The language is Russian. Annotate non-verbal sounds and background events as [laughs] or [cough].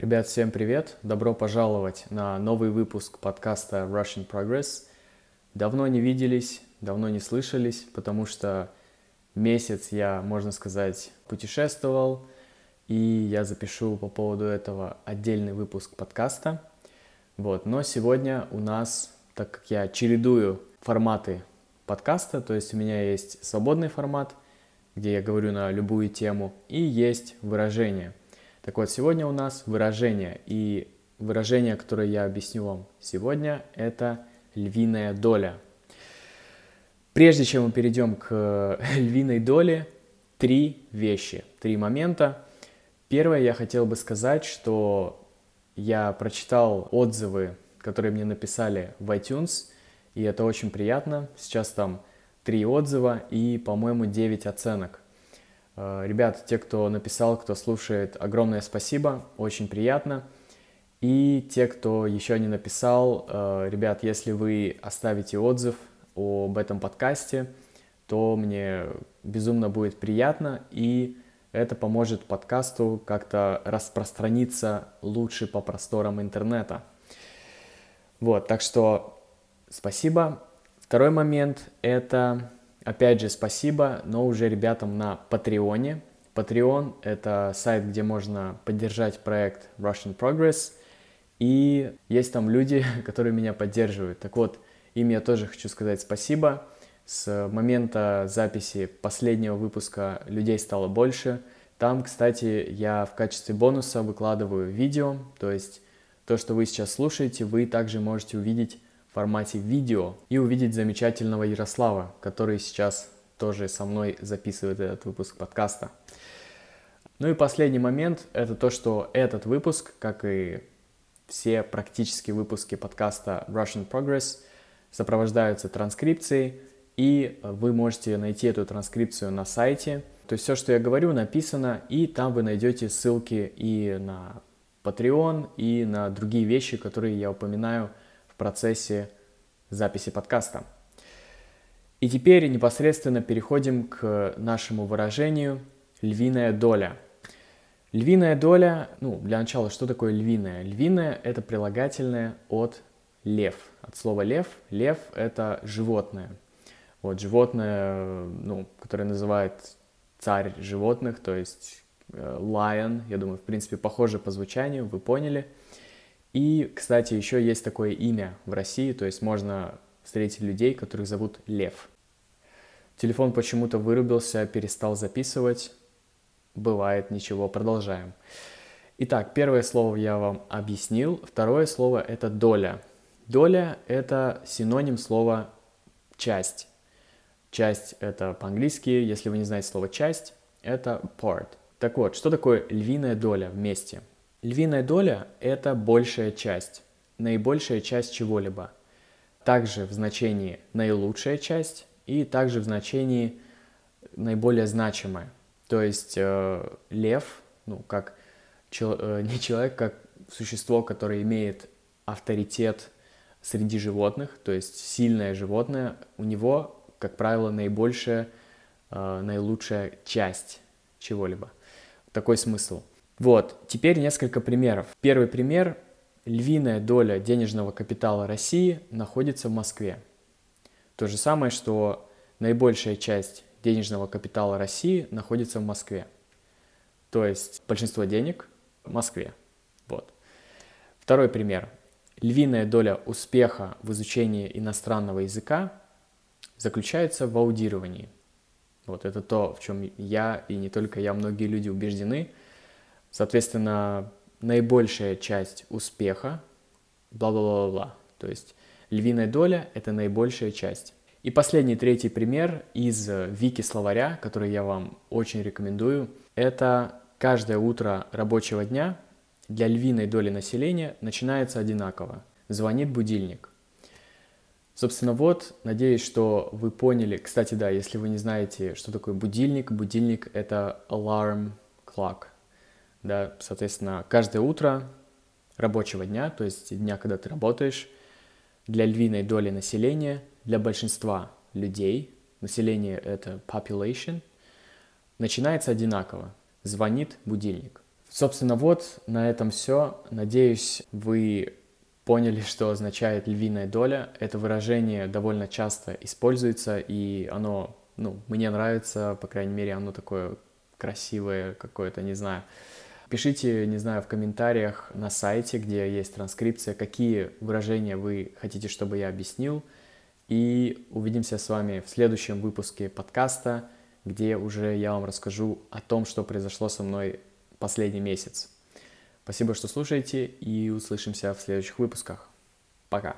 Ребят, всем привет! Добро пожаловать на новый выпуск подкаста Russian Progress. Давно не виделись, давно не слышались, потому что месяц я, можно сказать, путешествовал, и я запишу по поводу этого отдельный выпуск подкаста. Вот, но сегодня у нас, так как я чередую форматы подкаста, то есть у меня есть свободный формат, где я говорю на любую тему, и есть выражение – так вот, сегодня у нас выражение, и выражение, которое я объясню вам сегодня, это львиная доля. Прежде чем мы перейдем к [laughs] львиной доле, три вещи, три момента. Первое, я хотел бы сказать, что я прочитал отзывы, которые мне написали в iTunes, и это очень приятно. Сейчас там три отзыва и, по-моему, 9 оценок. Э, ребят, те, кто написал, кто слушает, огромное спасибо, очень приятно. И те, кто еще не написал, э, ребят, если вы оставите отзыв об этом подкасте, то мне безумно будет приятно, и это поможет подкасту как-то распространиться лучше по просторам интернета. Вот, так что спасибо. Второй момент — это Опять же, спасибо, но уже ребятам на Патреоне. Patreon — это сайт, где можно поддержать проект Russian Progress, и есть там люди, [laughs] которые меня поддерживают. Так вот, им я тоже хочу сказать спасибо. С момента записи последнего выпуска людей стало больше. Там, кстати, я в качестве бонуса выкладываю видео, то есть то, что вы сейчас слушаете, вы также можете увидеть формате видео и увидеть замечательного Ярослава, который сейчас тоже со мной записывает этот выпуск подкаста. Ну и последний момент — это то, что этот выпуск, как и все практически выпуски подкаста Russian Progress, сопровождаются транскрипцией, и вы можете найти эту транскрипцию на сайте. То есть все, что я говорю, написано, и там вы найдете ссылки и на Patreon, и на другие вещи, которые я упоминаю процессе записи подкаста. И теперь непосредственно переходим к нашему выражению «львиная доля». Львиная доля, ну, для начала, что такое львиная? Львиная – это прилагательное от лев, от слова лев. Лев – это животное. Вот животное, ну, которое называют царь животных, то есть э, lion, я думаю, в принципе, похоже по звучанию, вы поняли – и, кстати, еще есть такое имя в России, то есть можно встретить людей, которых зовут Лев. Телефон почему-то вырубился, перестал записывать. Бывает, ничего, продолжаем. Итак, первое слово я вам объяснил. Второе слово – это доля. Доля – это синоним слова часть. Часть – это по-английски, если вы не знаете слово часть, это part. Так вот, что такое львиная доля вместе? Львиная доля – это большая часть, наибольшая часть чего-либо. Также в значении наилучшая часть и также в значении наиболее значимая. То есть э, лев, ну, как чел, э, [laughs] не человек, как существо, которое имеет авторитет среди животных, то есть сильное животное, у него, как правило, наибольшая, э, наилучшая часть чего-либо. Такой смысл. Вот, теперь несколько примеров. Первый пример. Львиная доля денежного капитала России находится в Москве. То же самое, что наибольшая часть денежного капитала России находится в Москве. То есть большинство денег в Москве. Вот. Второй пример. Львиная доля успеха в изучении иностранного языка заключается в аудировании. Вот это то, в чем я и не только я, многие люди убеждены – Соответственно, наибольшая часть успеха, бла-бла-бла-бла. То есть львиная доля – это наибольшая часть. И последний, третий пример из вики словаря, который я вам очень рекомендую, это каждое утро рабочего дня для львиной доли населения начинается одинаково. Звонит будильник. Собственно, вот, надеюсь, что вы поняли. Кстати, да, если вы не знаете, что такое будильник, будильник — это alarm clock да, соответственно, каждое утро рабочего дня, то есть дня, когда ты работаешь, для львиной доли населения, для большинства людей, население это population, начинается одинаково. Звонит будильник. Собственно, вот на этом все. Надеюсь, вы поняли, что означает львиная доля. Это выражение довольно часто используется, и оно, ну, мне нравится, по крайней мере, оно такое красивое какое-то, не знаю. Пишите, не знаю, в комментариях на сайте, где есть транскрипция, какие выражения вы хотите, чтобы я объяснил. И увидимся с вами в следующем выпуске подкаста, где уже я вам расскажу о том, что произошло со мной последний месяц. Спасибо, что слушаете, и услышимся в следующих выпусках. Пока.